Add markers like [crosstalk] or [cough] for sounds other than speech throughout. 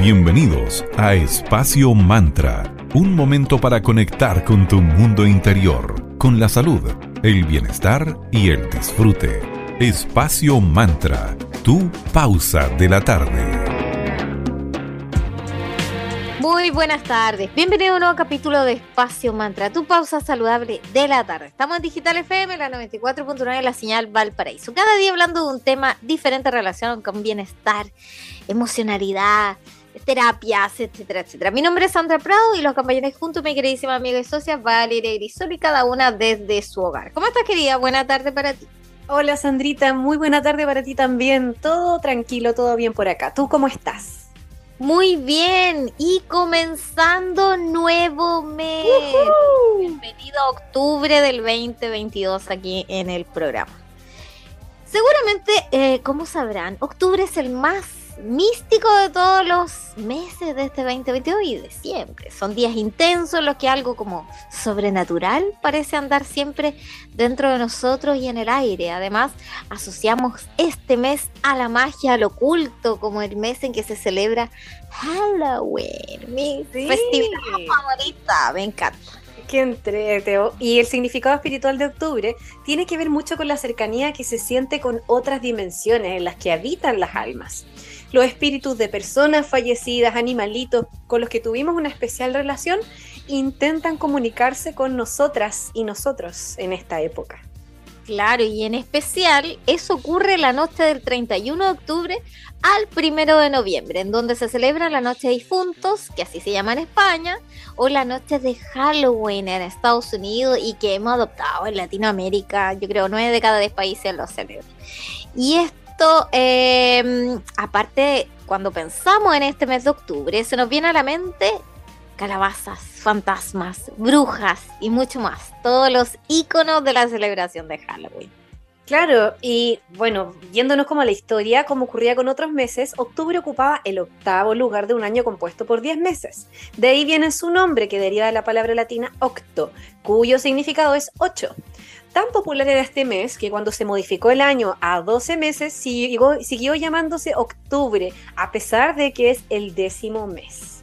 Bienvenidos a Espacio Mantra, un momento para conectar con tu mundo interior, con la salud, el bienestar y el disfrute. Espacio Mantra, tu pausa de la tarde. Muy buenas tardes. Bienvenido a un nuevo capítulo de Espacio Mantra, tu pausa saludable de la tarde. Estamos en Digital FM, la 94.9 de la señal Valparaíso. Cada día hablando de un tema diferente relacionado con bienestar, emocionalidad, terapias, etcétera, etcétera. Mi nombre es Sandra Prado y los acompañaré junto a mi queridísima amiga y socia Valeria Grisol y cada una desde su hogar. ¿Cómo estás, querida? Buena tarde para ti. Hola, Sandrita. Muy buena tarde para ti también. Todo tranquilo, todo bien por acá. ¿Tú cómo estás? Muy bien, y comenzando nuevo mes. Bienvenido a octubre del 2022 aquí en el programa. Seguramente, eh, como sabrán, octubre es el más místico de todos los meses de este 2022 y de siempre. Son días intensos en los que algo como sobrenatural parece andar siempre dentro de nosotros y en el aire. Además, asociamos este mes a la magia, al oculto, como el mes en que se celebra Halloween, mi festividad favorita. Me encanta. Qué entreteo. Y el significado espiritual de octubre tiene que ver mucho con la cercanía que se siente con otras dimensiones en las que habitan las almas los espíritus de personas fallecidas, animalitos con los que tuvimos una especial relación, intentan comunicarse con nosotras y nosotros en esta época. Claro, y en especial eso ocurre la noche del 31 de octubre al 1 de noviembre, en donde se celebra la noche de difuntos, que así se llama en España, o la noche de Halloween en Estados Unidos y que hemos adoptado en Latinoamérica, yo creo nueve de cada diez países lo celebran. Y Em, aparte, cuando pensamos en este mes de octubre, se nos viene a la mente calabazas, fantasmas, brujas y mucho más. Todos los iconos de la celebración de Halloween. Claro, y bueno, yéndonos como la historia, como ocurría con otros meses, octubre ocupaba el octavo lugar de un año compuesto por 10 meses. De ahí viene su nombre, que deriva de la palabra latina octo, cuyo significado es 8 tan popular era este mes que cuando se modificó el año a 12 meses siguió, siguió llamándose octubre, a pesar de que es el décimo mes.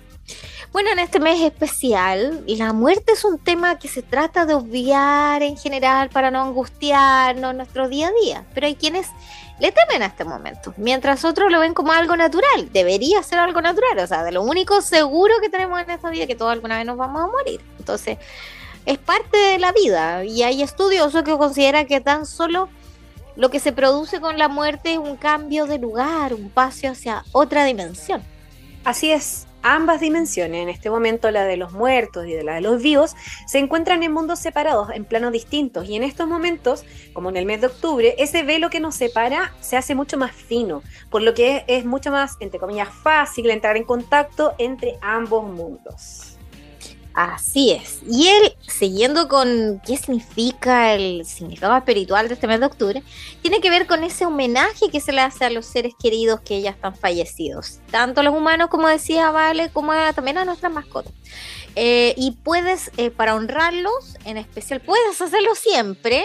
Bueno, en este mes especial, la muerte es un tema que se trata de obviar en general para no angustiarnos nuestro día a día, pero hay quienes le temen a este momento, mientras otros lo ven como algo natural, debería ser algo natural, o sea, de lo único seguro que tenemos en esta vida que todos alguna vez nos vamos a morir. Entonces, es parte de la vida y hay estudiosos que consideran que tan solo lo que se produce con la muerte es un cambio de lugar, un paso hacia otra dimensión. Así es, ambas dimensiones, en este momento la de los muertos y de la de los vivos, se encuentran en mundos separados, en planos distintos. Y en estos momentos, como en el mes de octubre, ese velo que nos separa se hace mucho más fino, por lo que es, mucho más, entre comillas, fácil entrar en contacto entre ambos mundos. Así es. Y él, siguiendo con qué significa el significado espiritual de este mes de octubre, tiene que ver con ese homenaje que se le hace a los seres queridos que ya están fallecidos, tanto a los humanos, como decía Vale, como también a nuestras mascotas. Eh, y puedes, eh, para honrarlos, en especial, puedes hacerlo siempre,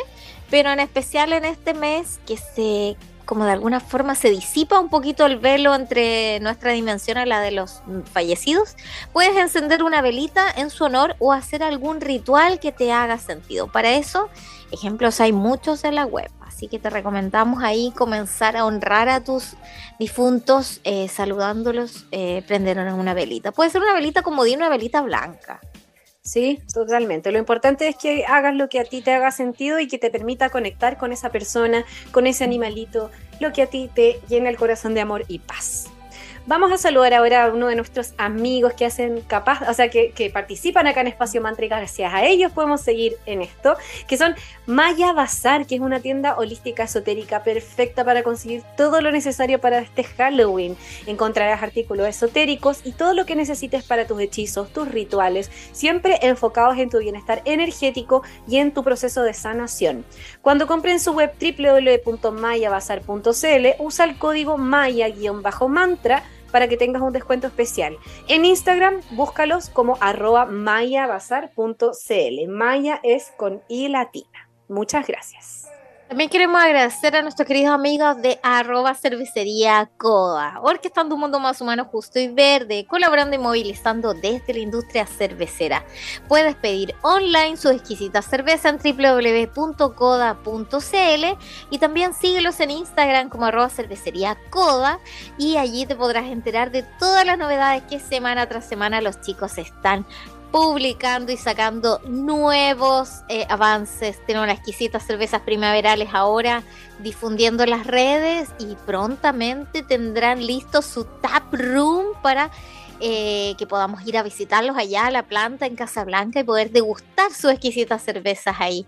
pero en especial en este mes que se como de alguna forma se disipa un poquito el velo entre nuestra dimensión y la de los fallecidos, puedes encender una velita en su honor o hacer algún ritual que te haga sentido. Para eso, ejemplos hay muchos en la web, así que te recomendamos ahí comenzar a honrar a tus difuntos eh, saludándolos, eh, una velita. Puede ser una velita como de una velita blanca. Sí, totalmente. Lo importante es que hagas lo que a ti te haga sentido y que te permita conectar con esa persona, con ese animalito, lo que a ti te llena el corazón de amor y paz. Vamos a saludar ahora a uno de nuestros amigos que hacen capaz, o sea, que, participan acá en Espacio Mantra y gracias a ellos podemos seguir en esto, que son Maya Bazar, que es una tienda holística esotérica perfecta para conseguir todo lo necesario para este Halloween. Encontrarás artículos esotéricos y todo lo que necesites para tus hechizos, tus rituales, siempre enfocados en tu bienestar energético y en tu proceso de sanación. Cuando compren su web www.mayabazar.cl, usa el código maya-mantra para que tengas un descuento especial. En Instagram, búscalos como arroba mayabazar.cl. Maya es con I latina. Muchas gracias. También queremos agradecer a nuestros queridos amigos de arroba cervecería Coda, orquestando un mundo más humano, justo y verde, colaborando y movilizando desde la industria cervecera. Puedes pedir online su exquisita cerveza en www.coda.cl y también síguelos en Instagram como arroba cervecería y allí te podrás enterar de todas las novedades que semana tras semana los chicos están publicando y sacando nuevos eh, avances. Tenemos las exquisitas cervezas primaverales ahora difundiendo las redes y prontamente tendrán listo su tap room para eh, que podamos ir a visitarlos allá a la planta en Casablanca y poder degustar sus exquisitas cervezas ahí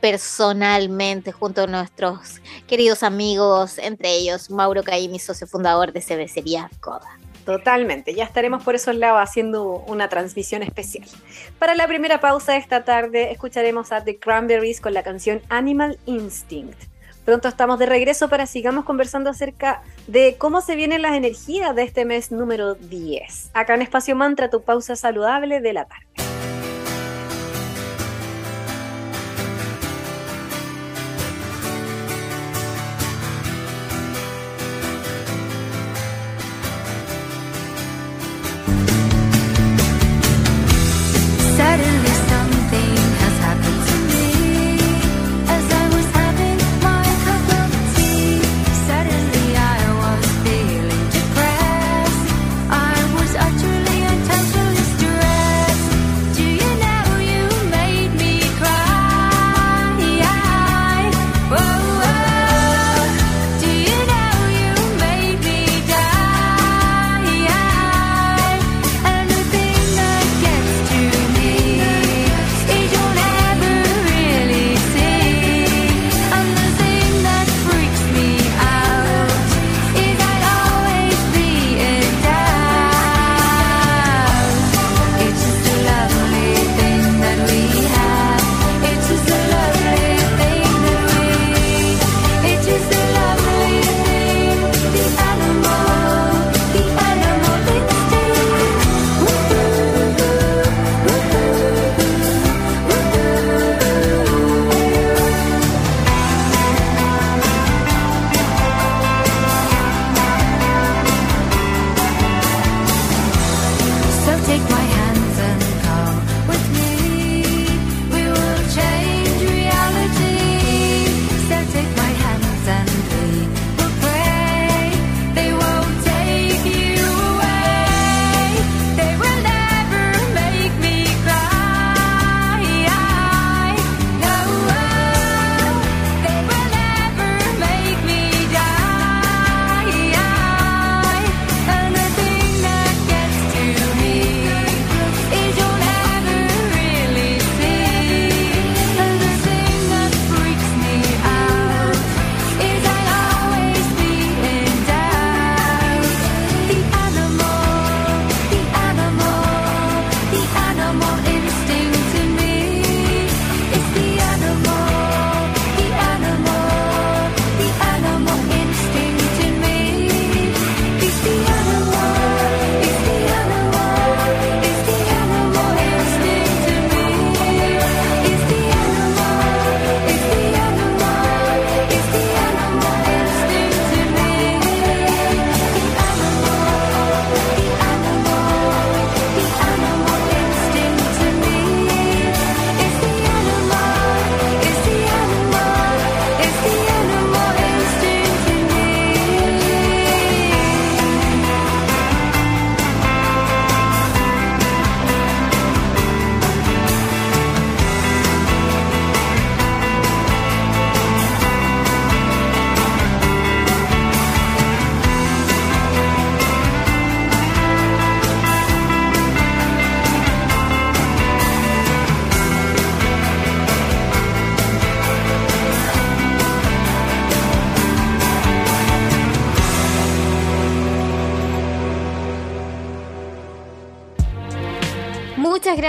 personalmente junto a nuestros queridos amigos, entre ellos Mauro Caí, mi socio fundador de Cervecería Coda. Totalmente, ya estaremos por esos lados haciendo una transmisión especial. Para la primera pausa de esta tarde escucharemos a The Cranberries con la canción Animal Instinct. Pronto estamos de regreso para sigamos conversando acerca de cómo se vienen las energías de este mes número 10. Acá en Espacio Mantra, tu pausa saludable de la tarde.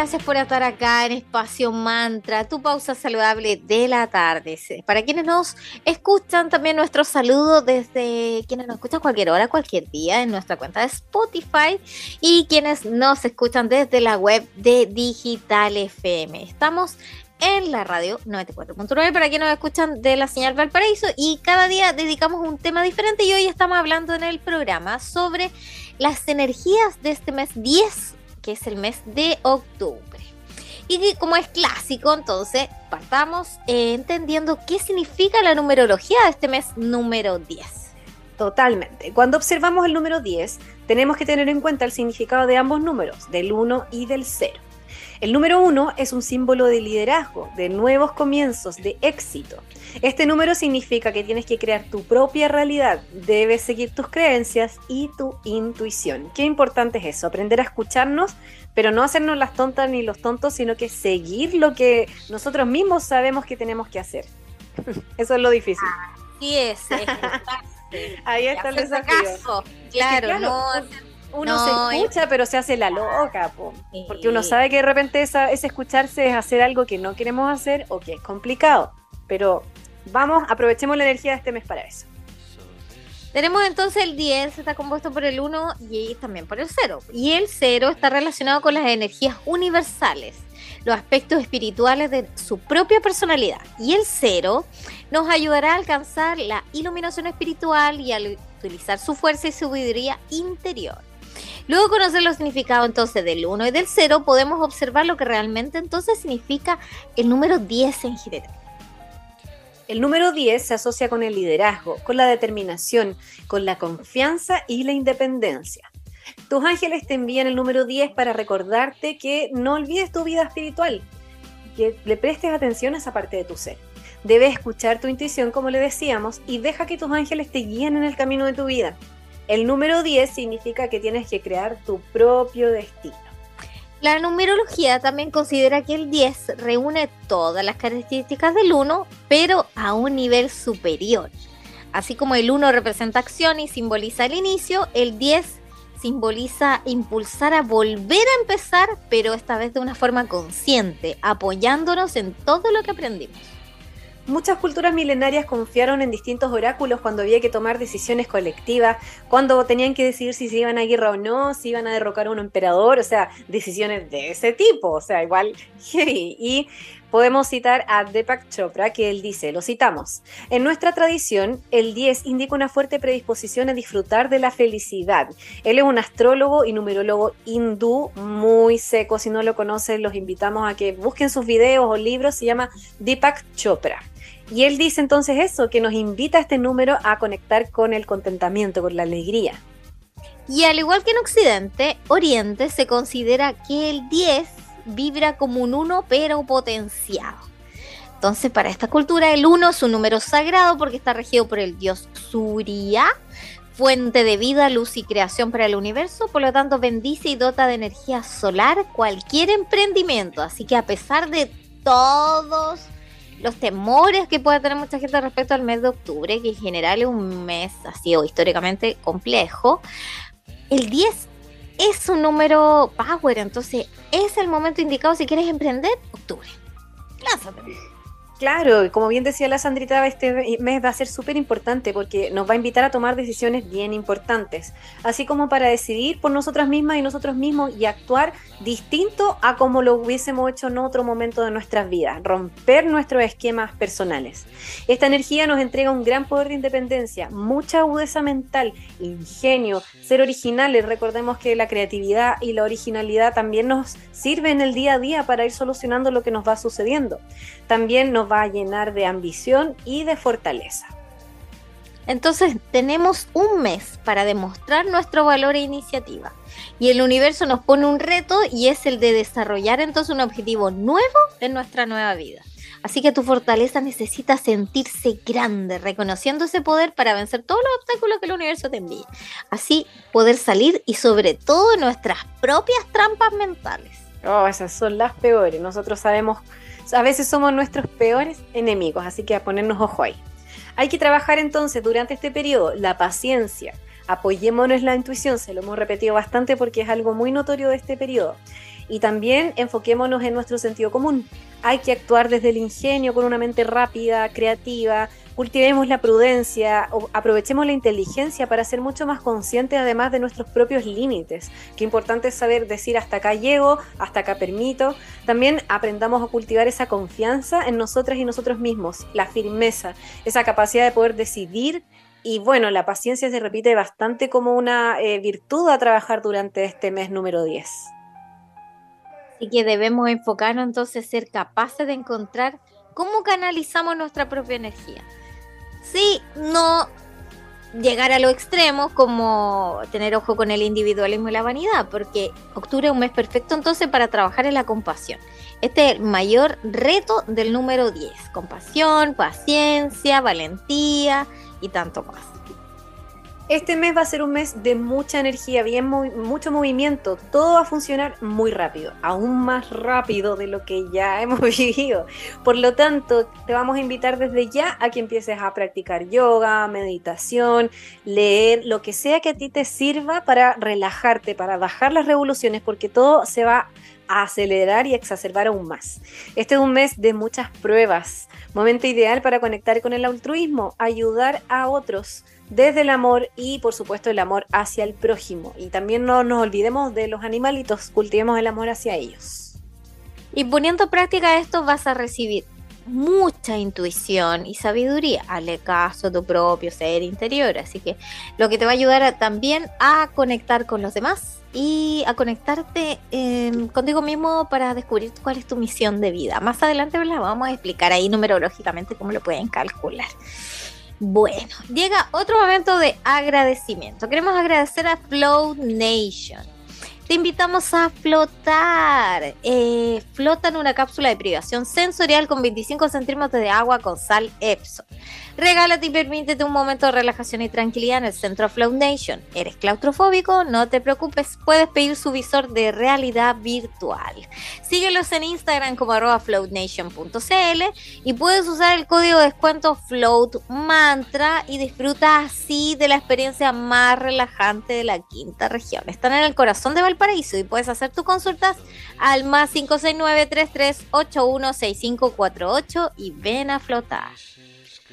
Gracias por estar acá en Espacio Mantra, tu pausa saludable de la tarde. Para quienes nos escuchan, también nuestro saludo desde quienes nos escuchan cualquier hora, cualquier día en nuestra cuenta de Spotify y quienes nos escuchan desde la web de Digital FM. Estamos en la radio 94.9 para quienes nos escuchan de la señal Valparaíso y cada día dedicamos un tema diferente y hoy estamos hablando en el programa sobre las energías de este mes 10, que es el mes de octubre. Y como es clásico, entonces partamos eh, entendiendo qué significa la numerología de este mes número 10. Totalmente. Cuando observamos el número 10, tenemos que tener en cuenta el significado de ambos números, del 1 y del 0. El número 1 es un símbolo de liderazgo, de nuevos comienzos, de éxito. Este número significa que tienes que crear tu propia realidad, debes seguir tus creencias y tu intuición. Qué importante es eso, aprender a escucharnos, pero no hacernos las tontas ni los tontos, sino que seguir lo que nosotros mismos sabemos que tenemos que hacer. [laughs] Eso es lo difícil. Así es. [laughs] Ahí está el desafío. Claro, no uno se escucha, pero se hace la loca, porque uno sabe que de repente esa, ese escucharse es hacer algo que no queremos hacer o que es complicado. Pero vamos, aprovechemos la energía de este mes para eso. Tenemos entonces el 10, está compuesto por el 1 y también por el 0. Y el 0 está relacionado con las energías universales, los aspectos espirituales de su propia personalidad. Y el 0 nos ayudará a alcanzar la iluminación espiritual y a utilizar su fuerza y su sabiduría interior. Luego conocer los significados entonces del 1 y del 0, podemos observar lo que realmente entonces significa el número 10 en general. El número 10 se asocia con el liderazgo, con la determinación, con la confianza y la independencia. Tus ángeles te envían el número 10 para recordarte que no olvides tu vida espiritual, que le prestes atención a esa parte de tu ser. Debes escuchar tu intuición, como le decíamos, y deja que tus ángeles te guíen en el camino de tu vida. El número 10 significa que tienes que crear tu propio destino. La numerología también considera que el 10 reúne todas las características del 1, pero a un nivel superior. Así como el 1 representa acción y simboliza el inicio, el 10 simboliza impulsar a volver a empezar, pero esta vez de una forma consciente, apoyándonos en todo lo que aprendimos. Muchas culturas milenarias confiaron en distintos oráculos cuando había que tomar decisiones colectivas, cuando tenían que decidir si se iban a guerra o no, si iban a derrocar a un emperador, o sea, decisiones de ese tipo, o sea, igual [laughs] Y podemos citar a Deepak Chopra, que él dice, lo citamos, en nuestra tradición, el 10 indica una fuerte predisposición a disfrutar de la felicidad. Él es un astrólogo y numerólogo hindú muy seco, si no lo conocen, los invitamos a que busquen sus videos o libros, se llama Deepak Chopra. Y él dice entonces eso, que nos invita a este número a conectar con el contentamiento, con la alegría. Y al igual que en Occidente, Oriente se considera que el 10 vibra como un 1 pero potenciado. Entonces para esta cultura el 1 es un número sagrado porque está regido por el dios Surya, fuente de vida, luz y creación para el universo, por lo tanto bendice y dota de energía solar cualquier emprendimiento. Así que a pesar de todos los temores que puede tener mucha gente respecto al mes de octubre, que en general es un mes así o históricamente complejo, el 10 es un número power, entonces es el momento indicado si quieres emprender, octubre. Lánzate. Claro, como bien decía la Sandrita, este mes va a ser súper importante porque nos va a invitar a tomar decisiones bien importantes, así como para decidir por nosotras mismas y nosotros mismos y actuar distinto a como lo hubiésemos hecho en otro momento de nuestras vidas, romper nuestros esquemas personales. Esta energía nos entrega un gran poder de independencia, mucha agudeza mental, ingenio, ser originales. Recordemos que la creatividad y la originalidad también nos sirven en el día a día para ir solucionando lo que nos va sucediendo. También nos va a llenar de ambición y de fortaleza. Entonces tenemos un mes para demostrar nuestro valor e iniciativa. Y el universo nos pone un reto y es el de desarrollar entonces un objetivo nuevo en nuestra nueva vida. Así que tu fortaleza necesita sentirse grande, reconociendo ese poder para vencer todos los obstáculos que el universo te envía. Así poder salir y sobre todo nuestras propias trampas mentales. Oh, esas son las peores. Nosotros sabemos a veces somos nuestros peores enemigos, así que a ponernos ojo ahí. Hay que trabajar entonces durante este periodo la paciencia. Apoyémonos la intuición, se lo hemos repetido bastante porque es algo muy notorio de este periodo. Y también enfoquémonos en nuestro sentido común. Hay que actuar desde el ingenio, con una mente rápida, creativa, cultivemos la prudencia, aprovechemos la inteligencia para ser mucho más conscientes además de nuestros propios límites. Qué importante es saber decir hasta acá llego, hasta acá permito. También aprendamos a cultivar esa confianza en nosotras y nosotros mismos, la firmeza, esa capacidad de poder decidir y bueno, la paciencia se repite bastante como una eh, virtud a trabajar durante este mes número 10. Así que debemos enfocarnos entonces ser capaces de encontrar cómo canalizamos nuestra propia energía. Sí, no llegar a lo extremo como tener ojo con el individualismo y la vanidad, porque octubre es un mes perfecto entonces para trabajar en la compasión. Este es el mayor reto del número 10, compasión, paciencia, valentía y tanto más. Este mes va a ser un mes de mucha energía, bien mucho movimiento, todo va a funcionar muy rápido, aún más rápido de lo que ya [laughs] hemos vivido. Por lo tanto, te vamos a invitar desde ya a que empieces a practicar yoga, meditación, leer, lo que sea que a ti te sirva para relajarte, para bajar las revoluciones, porque todo se va acelerar y exacerbar aún más. Este es un mes de muchas pruebas, momento ideal para conectar con el altruismo, ayudar a otros desde el amor y por supuesto el amor hacia el prójimo. Y también no nos olvidemos de los animalitos, cultivemos el amor hacia ellos. Y poniendo en práctica esto vas a recibir mucha intuición y sabiduría. Hazle caso a tu propio ser interior. Así que lo que te va a ayudar también a conectar con los demás y a conectarte em, contigo mismo para descubrir cuál es tu misión de vida. Más adelante la vamos a explicar ahí numerológicamente cómo lo pueden calcular. Bueno, llega otro momento de agradecimiento. Queremos agradecer a Flow Nation. Te invitamos a flotar. Eh, flota en una cápsula de privación sensorial con 25 centímetros de agua con sal Epson. Regálate y permítete un momento de relajación y tranquilidad en el centro Flow Nation. ¿Eres claustrofóbico? No te preocupes, puedes pedir su visor de realidad virtual. Síguelos en Instagram como arroba floatnation.cl y puedes usar el código de descuento Float Mantra y disfruta así de la experiencia más relajante de la quinta región. Están en el corazón de Valparaíso y puedes hacer tus consultas al más 569 33816548 y ven a flotar.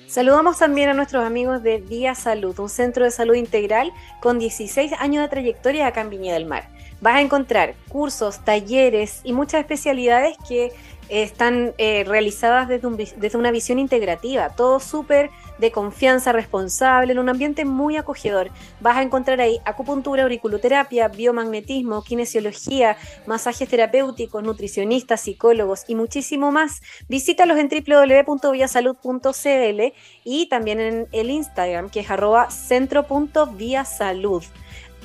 Saludamos también a nuestros amigos de Vía Salud, un centro de salud integral con 16 años de trayectoria acá en Viña del Mar. Vas a encontrar cursos, talleres y muchas especialidades que están eh, realizadas desde, una visión integrativa, todo súper de confianza responsable, en un ambiente muy acogedor. Vas a encontrar ahí acupuntura, auriculoterapia, biomagnetismo, kinesiología, masajes terapéuticos, nutricionistas, psicólogos y muchísimo más. Visítalos en www.viasalud.cl y también en el Instagram que es arroba centro.viasalud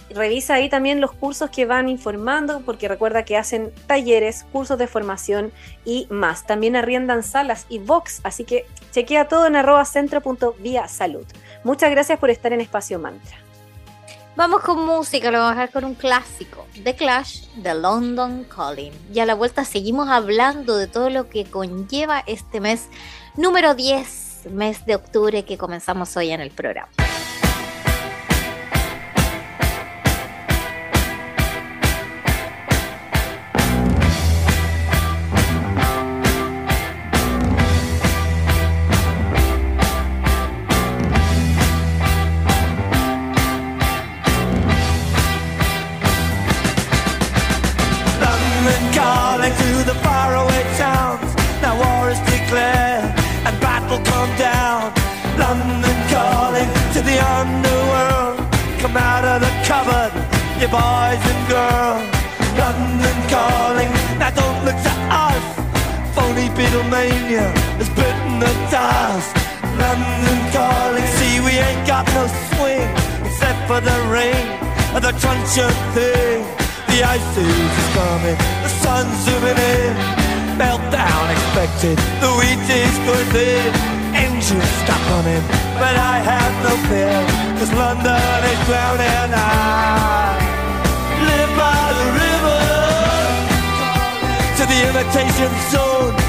revisa ahí también los cursos que van informando, porque recuerda que hacen talleres, cursos de formación y más. También arriendan salas y box, así que chequea todo en arroba centro.vía salud. Muchas gracias por estar en Espacio Mantra. Vamos con música, lo vamos a dejar con un clásico, The Clash, The London Calling. Y a la vuelta seguimos hablando de todo lo que conlleva este mes número 10, mes de octubre que comenzamos hoy en el programa. Phony Beatlemania has bitten the dust. London calling, see we ain't got no swing except for the rain and the truncheon thing. The ice is coming, the sun's zooming in. Meltdown expected, the wheat is going thin. Engines stop running, but I have no fear, cause London is drowning. I live by the river to the imitation zone.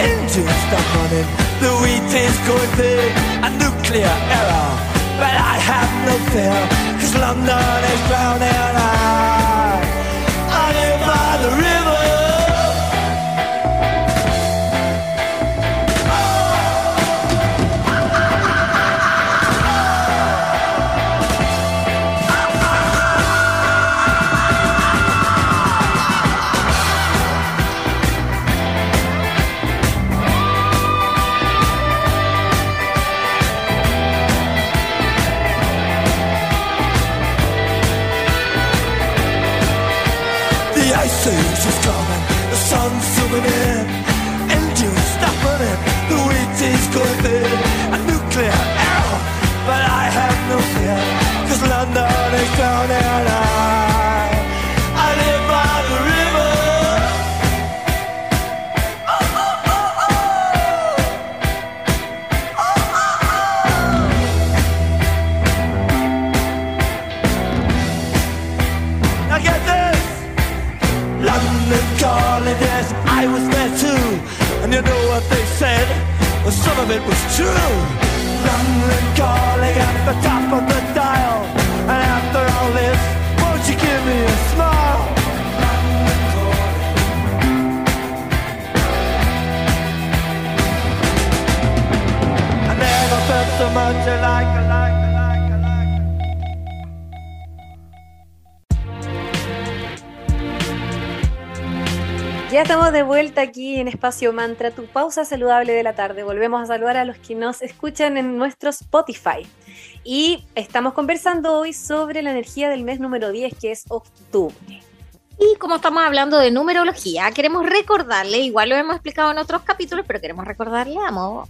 engines stop running, the wheat is going big, a nuclear error. But I have no fear, cause London is drowning. I, I live by the river. En Espacio Mantra, tu pausa saludable de la tarde. Volvemos a saludar a los que nos escuchan en nuestro Spotify. Y estamos conversando hoy sobre la energía del mes número 10, que es octubre. Y como estamos hablando de numerología, queremos recordarle, igual lo hemos explicado en otros capítulos, pero queremos recordarle, amo,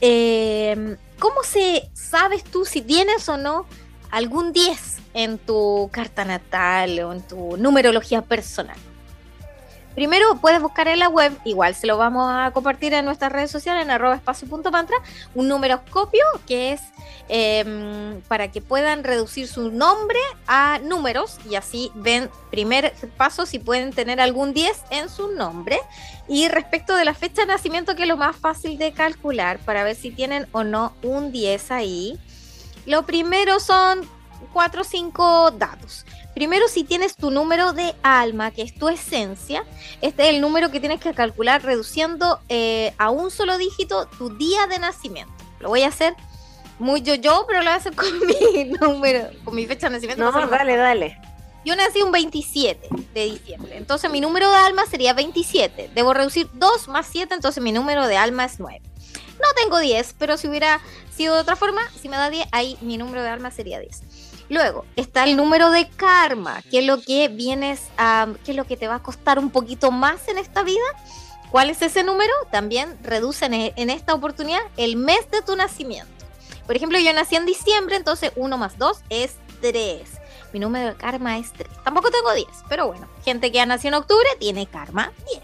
eh, ¿cómo se sabes tú si tienes o no algún 10 en tu carta natal o en tu numerología personal? Primero puedes buscar en la web, igual se lo vamos a compartir en nuestras redes sociales en arroba espacio.mantra, un numeroscopio que es eh, para que puedan reducir su nombre a números y así ven primer paso si pueden tener algún 10 en su nombre. Y respecto de la fecha de nacimiento, que es lo más fácil de calcular para ver si tienen o no un 10 ahí, lo primero son 4 o 5 datos. Primero, si tienes tu número de alma, que es tu esencia, este es el número que tienes que calcular reduciendo eh, a un solo dígito tu día de nacimiento. Lo voy a hacer muy yo-yo, pero lo voy a hacer con [laughs] mi número, con mi fecha de nacimiento. No, más dale, dale. yo nací un 27 de diciembre, entonces mi número de alma sería 27. Debo reducir 2 más 7, entonces mi número de alma es 9. No tengo 10, pero si hubiera sido de otra forma, si me da 10, ahí mi número de alma sería 10. Luego está el número de karma, que es lo que vienes a, que es lo que te va a costar un poquito más en esta vida. ¿Cuál es ese número? También reduce en, en esta oportunidad el mes de tu nacimiento. Por ejemplo, yo nací en diciembre, entonces 1 más 2 es 3. Mi número de karma es 3. Tampoco tengo 10, pero bueno, gente que ha nacido en octubre tiene karma 10.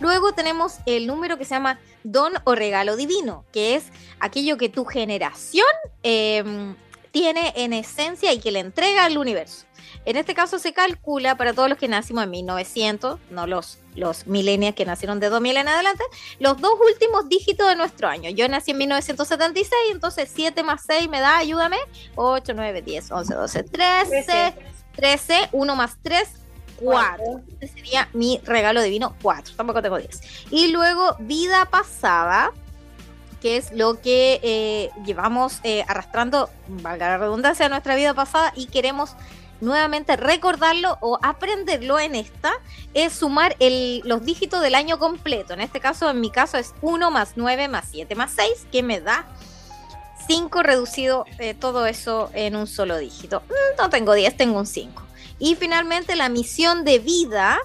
Luego tenemos el número que se llama don o regalo divino, que es aquello que tu generación eh, tiene en esencia y que le entrega al universo. En este caso se calcula para todos los que nacimos en 1900, no los, los millennials que nacieron de 2000 en adelante, los dos últimos dígitos de nuestro año. Yo nací en 1976, entonces 7 más 6 me da, ayúdame, 8, 9, 10, 11, 12, 13, 13, 1 más 3, 4. Este sería mi regalo divino, 4. Tampoco tengo 10. Y luego vida pasada, que es lo que eh, llevamos eh, arrastrando, valga la redundancia, de nuestra vida pasada y queremos nuevamente recordarlo o aprenderlo en esta, es sumar el, los dígitos del año completo. En este caso, en mi caso, es 1 más 9 más 7 más 6, que me da 5 reducido eh, todo eso en un solo dígito. Mm, No tengo 10, tengo un 5. Y finalmente la misión de vida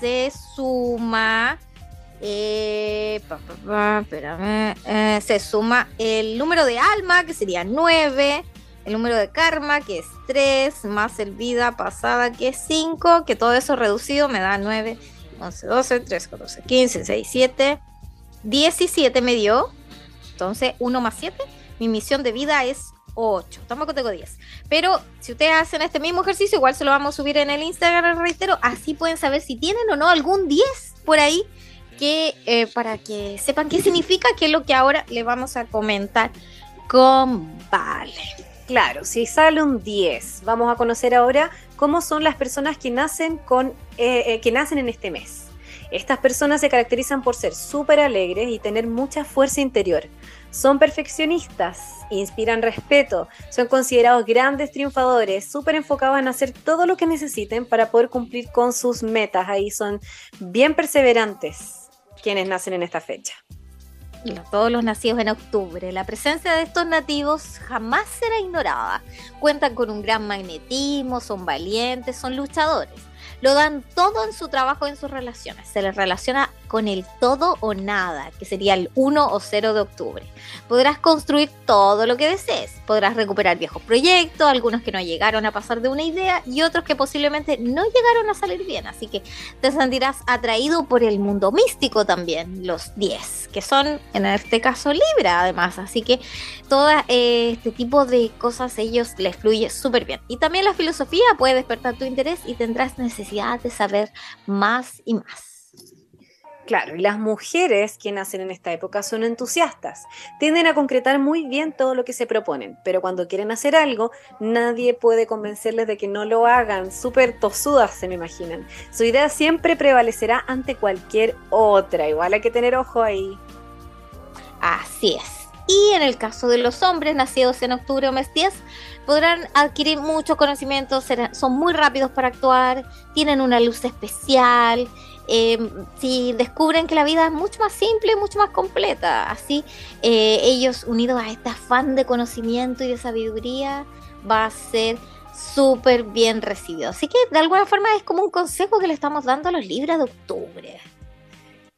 se suma... Eh, pa, pa, pa, espérame, eh, se suma el número de alma, que sería 9, el número de karma, que es 3, más el vida pasada, que es 5, que todo eso reducido me da 9, 11, 12, 13, 14, 15, 16, 17, 17 me dio. Entonces, 1 más 7, mi misión de vida es 8. Tampoco tengo 10. Pero si ustedes hacen este mismo ejercicio, igual se lo vamos a subir en el Instagram, reitero, así pueden saber si tienen o no algún 10 por ahí eh, para que sepan qué significa, que es lo que ahora le vamos a comentar con Vale. Claro, si sale un 10, vamos a conocer ahora cómo son las personas que nacen, con, eh, eh, que nacen en este mes. Estas personas se caracterizan por ser súper alegres y tener mucha fuerza interior. Son perfeccionistas, inspiran respeto, son considerados grandes triunfadores, súper enfocados en hacer todo lo que necesiten para poder cumplir con sus metas. Ahí son bien perseverantes quienes nacen en esta fecha. Todos los nacidos en octubre. La presencia de estos nativos jamás será ignorada. Cuentan con un gran magnetismo, son valientes, son luchadores lo dan todo en su trabajo, en sus relaciones. Se les relaciona con el todo o nada, que sería el 1 o 0 de octubre. Podrás construir todo lo que desees. Podrás recuperar viejos proyectos, algunos que no llegaron a pasar de una idea y otros que posiblemente no llegaron a salir bien. Así que te sentirás atraído por el mundo místico también, los 10, que son en este caso Libra además. Así que todo eh, este tipo de cosas ellos les fluye súper bien. Y también la filosofía puede despertar tu interés y tendrás necesidad de saber más y más. Claro, y las mujeres que nacen en esta época son entusiastas, tienden a concretar muy bien todo lo que se proponen, pero cuando quieren hacer algo, nadie puede convencerles de que no lo hagan, súper tosudas se me imaginan. Su idea siempre prevalecerá ante cualquier otra, igual hay que tener ojo ahí. Así es. Y en el caso de los hombres nacidos en octubre o mes 10, podrán adquirir muchos conocimientos, son muy rápidos para actuar, tienen una luz especial. Em, si descubren que la vida es mucho más simple, mucho más completa, así eh, ellos unidos a este afán de conocimiento y de sabiduría va a ser súper bien recibido. Así que de alguna forma es como un consejo que le estamos dando a los libros de octubre.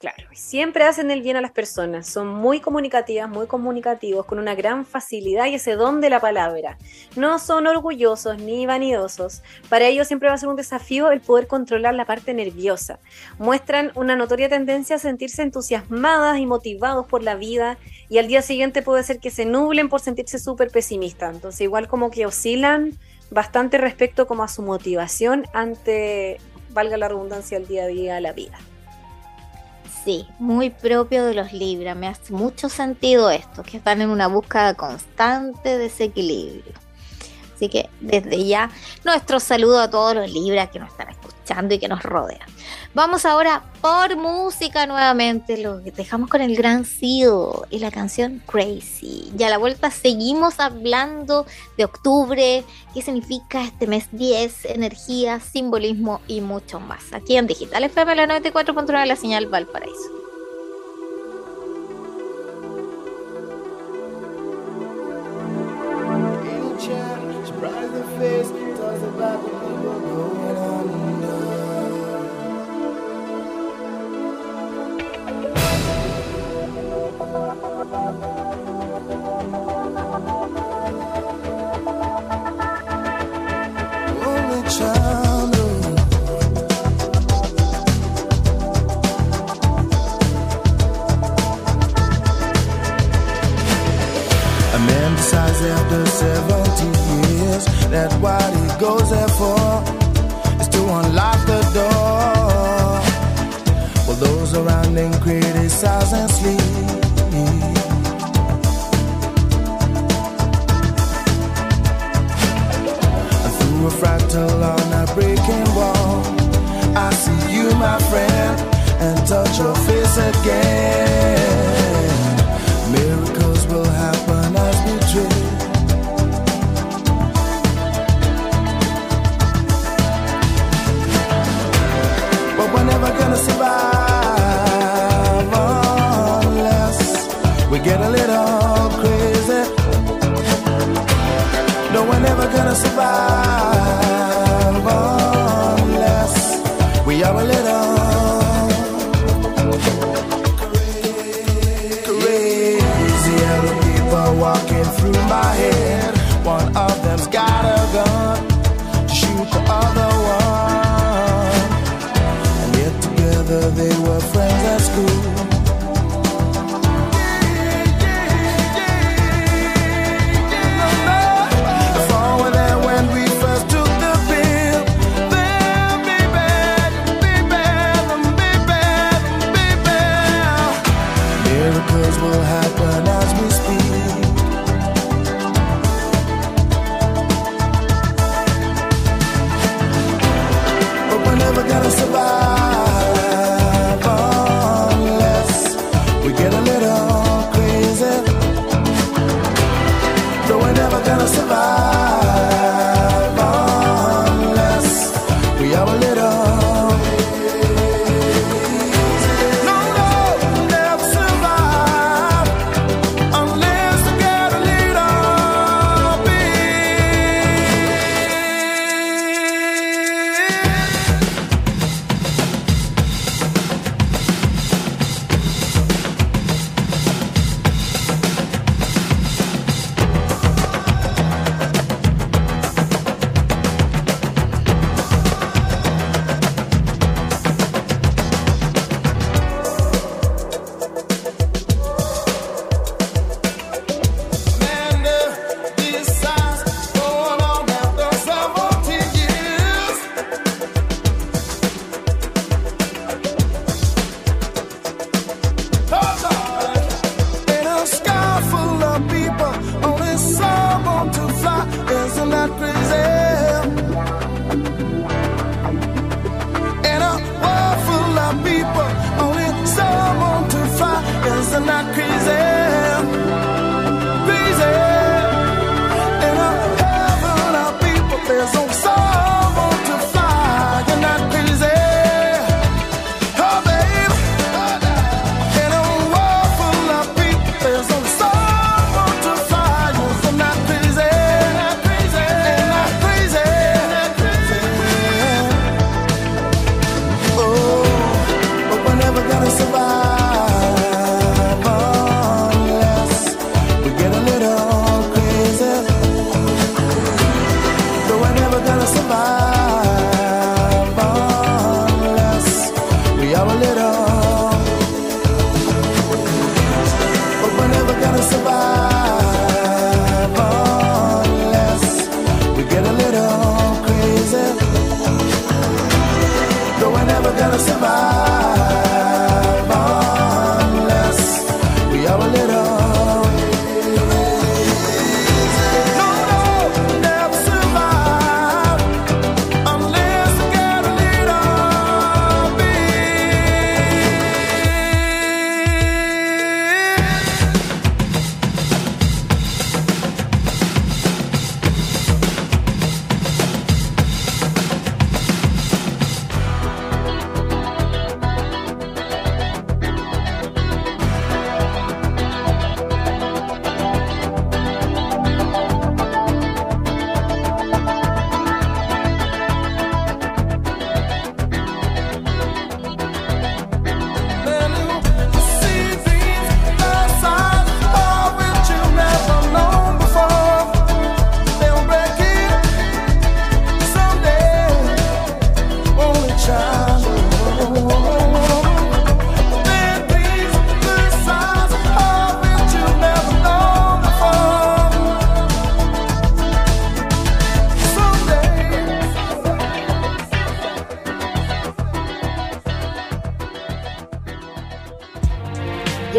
Claro, siempre hacen el bien a las personas, son muy comunicativas, muy comunicativos, con una gran facilidad y ese don de la palabra. No son orgullosos ni vanidosos. Para ellos siempre va a ser un desafío el poder controlar la parte nerviosa. Muestran una notoria tendencia a sentirse entusiasmadas y motivados por la vida y al día siguiente puede ser que se nublen por sentirse súper pesimistas. Entonces igual como que oscilan bastante respecto como a su motivación ante, valga la redundancia, el día a día, la vida. Sí, muy propio de los Libra. Me hace mucho sentido esto, que están en una búsqueda constante de ese equilibrio. Así que desde ya, nuestro saludo a todos los Libras que nos están escuchando y que nos rodean. Vamos ahora por música nuevamente. Lo dejamos con el Gran Seal y la canción Crazy. Y a la vuelta seguimos hablando de octubre, qué significa este mes 10, energía, simbolismo y mucho más. Aquí en Digital FM, la 94.9, la señal Valparaíso.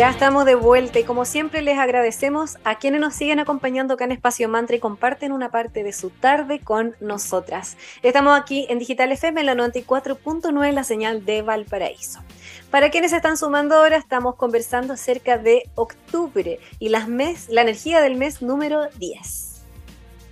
Ya estamos de vuelta y como siempre les agradecemos a quienes nos siguen acompañando acá en Espacio Mantra y comparten una parte de su tarde con nosotras. Estamos aquí en Digital FM en la 94.9, la señal de Valparaíso. Para quienes están sumando ahora, estamos conversando acerca de octubre y las mes, la energía del mes número 10.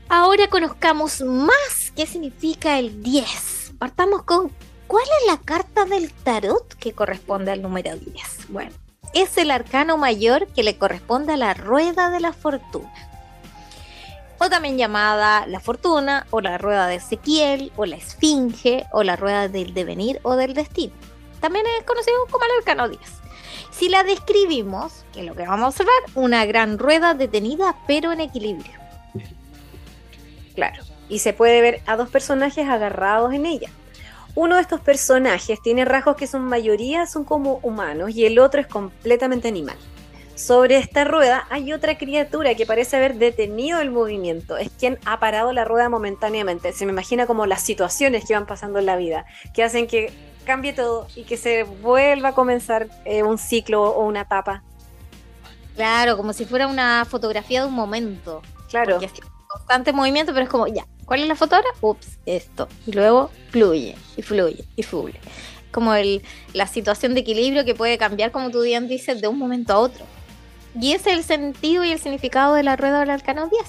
Ahora conozcamos más qué significa el 10. Partamos con cuál es la carta del tarot que corresponde al número 10. Bueno, es el arcano mayor que le corresponde a la rueda de la fortuna. O también llamada la fortuna, o la rueda de Ezequiel, o la esfinge, o la rueda del devenir o del destino. También es conocido como el arcano 10. Si la describimos, que es lo que vamos a observar, una gran rueda detenida pero en equilibrio. Claro. Y se puede ver a dos personajes agarrados en ella. Uno de estos personajes tiene rasgos que son mayoría son como humanos y el otro es completamente animal. Sobre esta rueda hay otra criatura que parece haber detenido el movimiento. Es quien ha parado la rueda momentáneamente. Se me imagina como las situaciones que van pasando en la vida, que hacen que cambie todo y que se vuelva a comenzar eh, un ciclo o una etapa. Claro, como si fuera una fotografía de un momento. Claro. Porque es constante movimiento, pero es como, ya, ¿Cuál es la foto ahora? Ups, esto. Y luego fluye, y fluye, y fluye. Como la situación de equilibrio que puede cambiar, como tú bien dices, de un momento a otro. Y ese es el sentido y el significado de la rueda del arcano 10.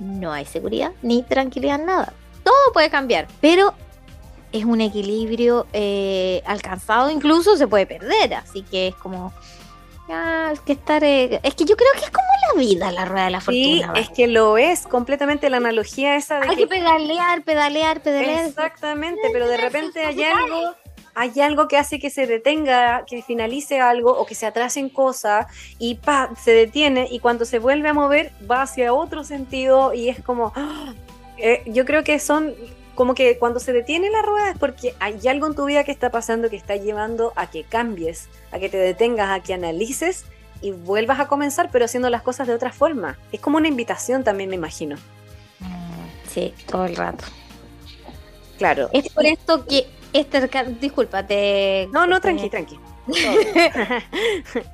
No hay seguridad ni tranquilidad en nada. Todo puede cambiar, pero es un equilibrio eh, alcanzado, incluso se puede perder. Así que es como Ah, es que estar. Eh, es que yo creo que es como la vida, la rueda de la fortuna. Sí, es que lo es, completamente la analogía esa de. Hay que, pedalear, pedalear, pedalear. Exactamente, pero de repente hay algo. Hay algo que hace que se detenga, que finalice algo o que se atrasen cosas y pa, se detiene y cuando se vuelve a mover va hacia otro sentido y es como, eh, yo creo que son como que cuando se detiene la rueda es porque hay algo en tu vida que está pasando que está llevando a que cambies, a que te detengas, a que analices y vuelvas a comenzar, pero haciendo las cosas de otra forma. Es como una invitación también, me imagino. Sí, todo el rato. Claro. Es por esto que este discúlpate. No, no, tranqui, tranqui. [laughs]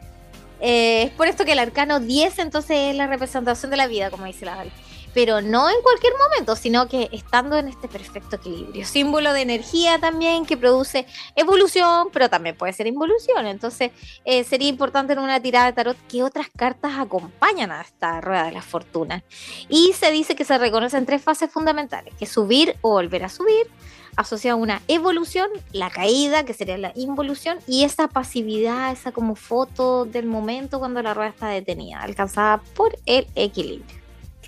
Eh, es por esto que el arcano 10 entonces es la representación de la vida, como dice la Val pero no en cualquier momento, sino que estando en este perfecto equilibrio. Símbolo de energía también que produce evolución, pero también puede ser involución. Entonces, eh, sería importante en una tirada de tarot que otras cartas acompañan a esta rueda de la fortuna. Y se dice que se reconocen tres fases fundamentales, que subir o volver a subir, asociada a una evolución, la caída, que sería la involución, y esa pasividad, esa como foto del momento cuando la rueda está detenida, alcanzada por el equilibrio.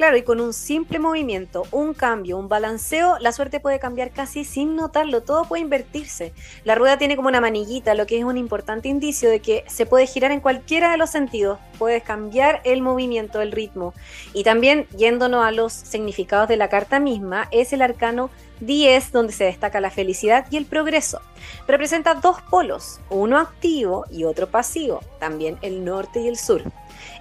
Claro, y con un simple movimiento, un cambio, un balanceo, la suerte puede cambiar casi sin notarlo, todo puede invertirse. La rueda tiene como una maniguita, lo que es un importante indicio de que se puede girar en cualquiera de los sentidos, puedes cambiar el movimiento, el ritmo. Y también, yéndonos a los significados de la carta misma, es el arcano 10 donde se destaca la felicidad y el progreso. Representa dos polos, uno activo y otro pasivo, también el norte y el sur.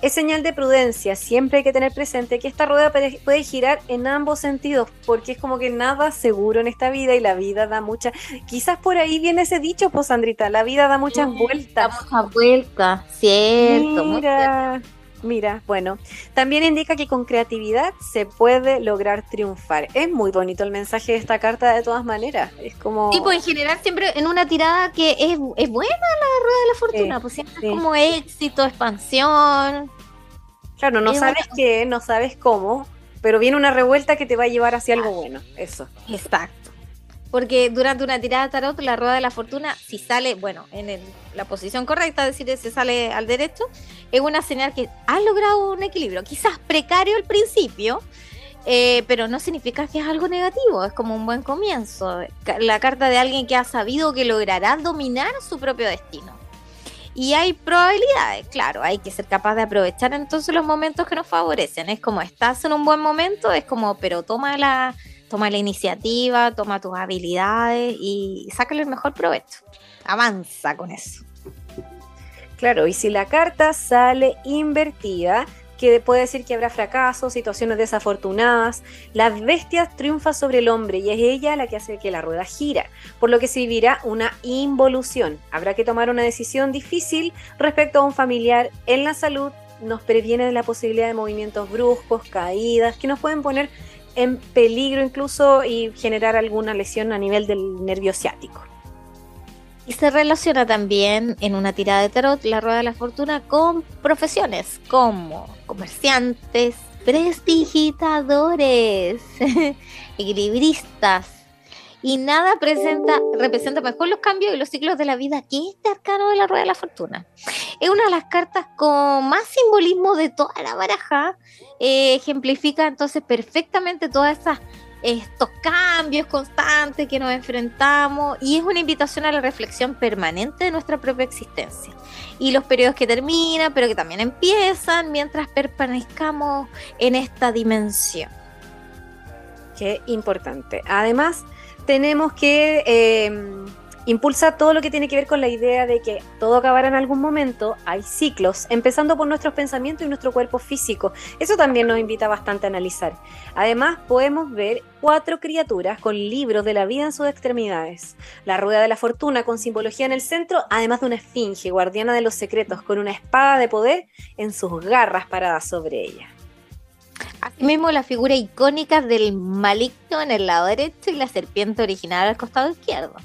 Es señal de prudencia, siempre hay que tener presente que esta rueda puede girar en ambos sentidos, porque es como que nada seguro en esta vida y la vida da muchas... Quizás por ahí viene ese dicho, pues Sandrita, la vida da muchas vueltas. Da muchas vueltas, cierto. Mira. Mira, bueno, también indica que con creatividad se puede lograr triunfar. Es muy bonito el mensaje de esta carta de todas maneras. Es como... Sí, pues en general siempre en una tirada que es, es buena la rueda de la fortuna, pues siempre es como éxito, expansión. Claro, no sabes qué, no sabes cómo, pero viene una revuelta que te va a llevar hacia algo bueno, eso. Exacto. Porque durante una tirada de tarot, la rueda de la fortuna, si sale, bueno, en la posición correcta, es decir, si sale al derecho, es una señal que has logrado un equilibrio. Quizás precario al principio, eh, pero no significa que es algo negativo, es como un buen comienzo. La carta de alguien que ha sabido que logrará dominar su propio destino. Y hay probabilidades, claro, hay que ser capaz de aprovechar entonces los momentos que nos favorecen. Es como estás en un buen momento, es como, pero toma la toma la iniciativa, toma tus habilidades y sácale el mejor provecho. Avanza con eso. Claro, y si la carta sale invertida, que puede decir que habrá fracasos, situaciones desafortunadas. Las bestias triunfa sobre el hombre y es ella la que hace que la rueda gira, por lo que se vivirá una involución. Habrá que tomar una decisión difícil respecto a un familiar en la salud. Nos previene de la posibilidad de movimientos bruscos, caídas, que nos pueden poner en peligro incluso y generar alguna lesión a nivel del nervio ciático. Y se relaciona también en una tirada de tarot la rueda de la fortuna con profesiones como comerciantes, prestigitadores, [laughs] equilibristas, y nada presenta, representa mejor los cambios y los ciclos de la vida que este arcano de la rueda de la fortuna. Es una de las cartas con más simbolismo de toda la baraja. Eh, ejemplifica entonces perfectamente esas estos cambios constantes que nos enfrentamos y es una invitación a la reflexión permanente de nuestra propia existencia y los periodos que terminan pero que también empiezan mientras permanezcamos en esta dimensión. Qué importante. Además, tenemos que eh, impulsar todo lo que tiene que ver con la idea de que todo acabará en algún momento, hay ciclos, empezando por nuestros pensamientos y nuestro cuerpo físico. Eso también nos invita bastante a analizar. Además, podemos ver cuatro criaturas con libros de la vida en sus extremidades. La rueda de la fortuna con simbología en el centro, además de una esfinge, guardiana de los secretos, con una espada de poder en sus garras paradas sobre ella. Asimismo, la figura icónica del maligno en el lado derecho y la serpiente original al costado izquierdo.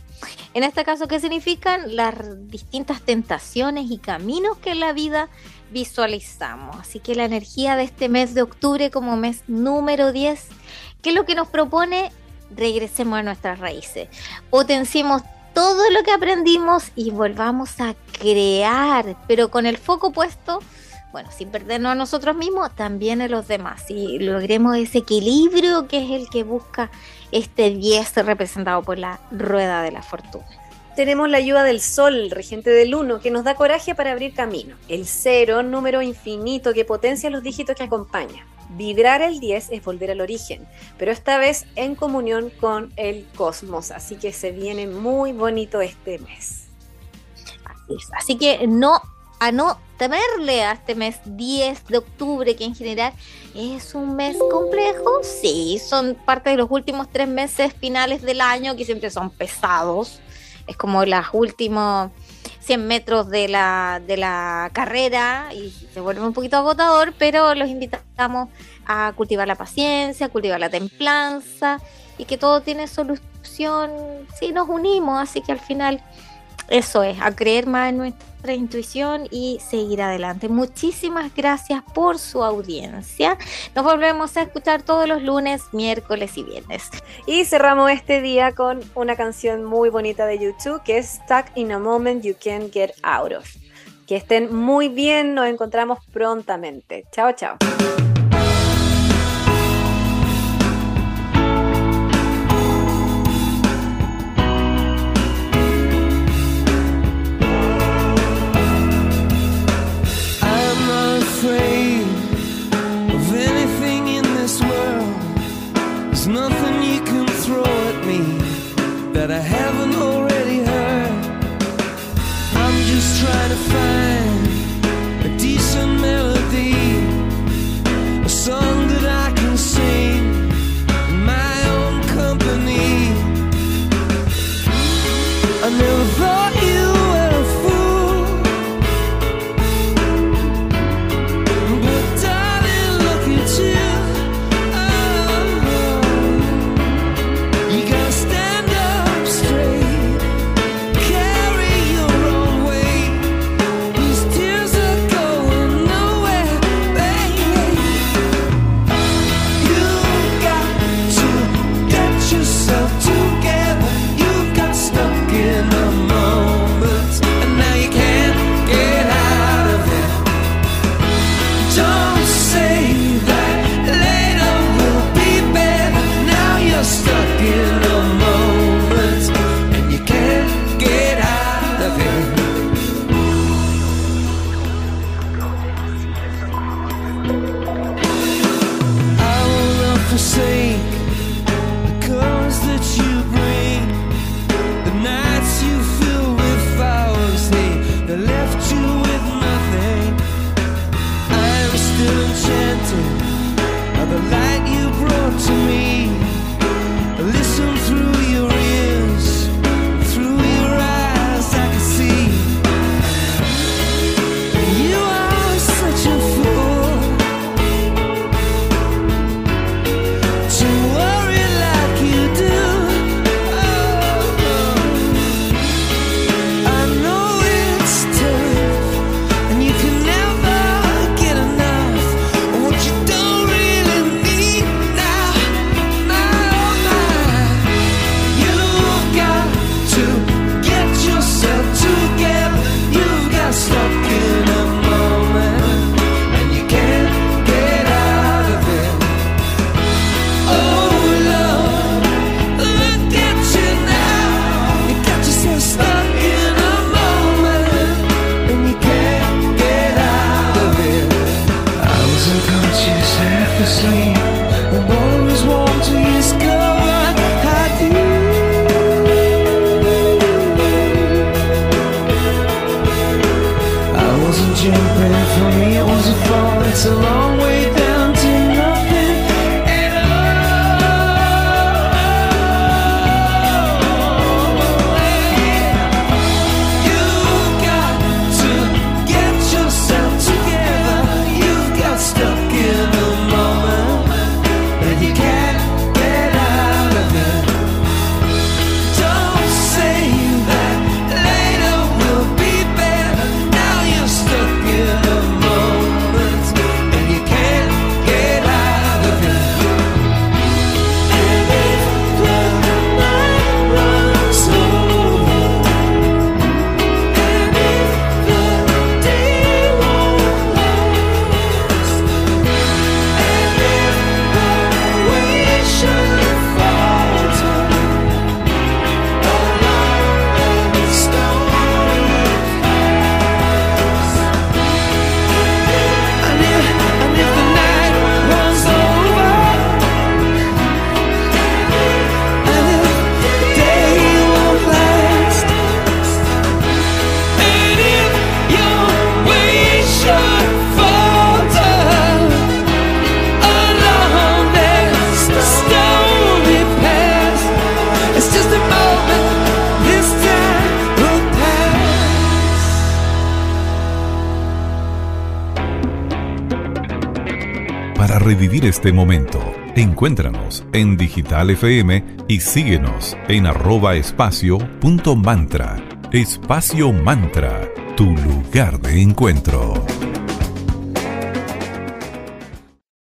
En este caso, ¿qué significan? Las distintas tentaciones y caminos que en la vida visualizamos. Así que la energía de este mes de octubre como mes número 10, ¿qué es lo que nos propone? Regresemos a nuestras raíces, potenciemos todo lo que aprendimos y volvamos a crear, pero con el foco puesto bueno, sin perdernos a nosotros mismos, también a los demás. Y logremos ese equilibrio que es el que busca este 10 representado por la rueda de la fortuna. Tenemos la ayuda del sol, regente del 1, que nos da coraje para abrir camino. El 0, número infinito que potencia los dígitos que acompaña. Vibrar el 10 es volver al origen, pero esta vez en comunión con el cosmos. Así que se viene muy bonito este mes. Así, Así que no a no temerle a este mes 10 de octubre, que en general es un mes complejo. Sí, son parte de los últimos tres meses finales del año que siempre son pesados. Es como los últimos 100 metros de la, de la carrera y se vuelve un poquito agotador, pero los invitamos a cultivar la paciencia, a cultivar la templanza y que todo tiene solución si nos unimos. Así que al final eso es, a creer más en nuestra intuición y seguir adelante. Muchísimas gracias por su audiencia. Nos volvemos a escuchar todos los lunes, miércoles y viernes. Y cerramos este día con una canción muy bonita de YouTube que es Stuck in a Moment You Can't Get Out of. Que estén muy bien, nos encontramos prontamente. Chao, chao. Yourself together. You've got stuck in a moment. Revivir este momento. Encuéntranos en Digital FM y síguenos en arroba espacio punto mantra. Espacio Mantra, tu lugar de encuentro.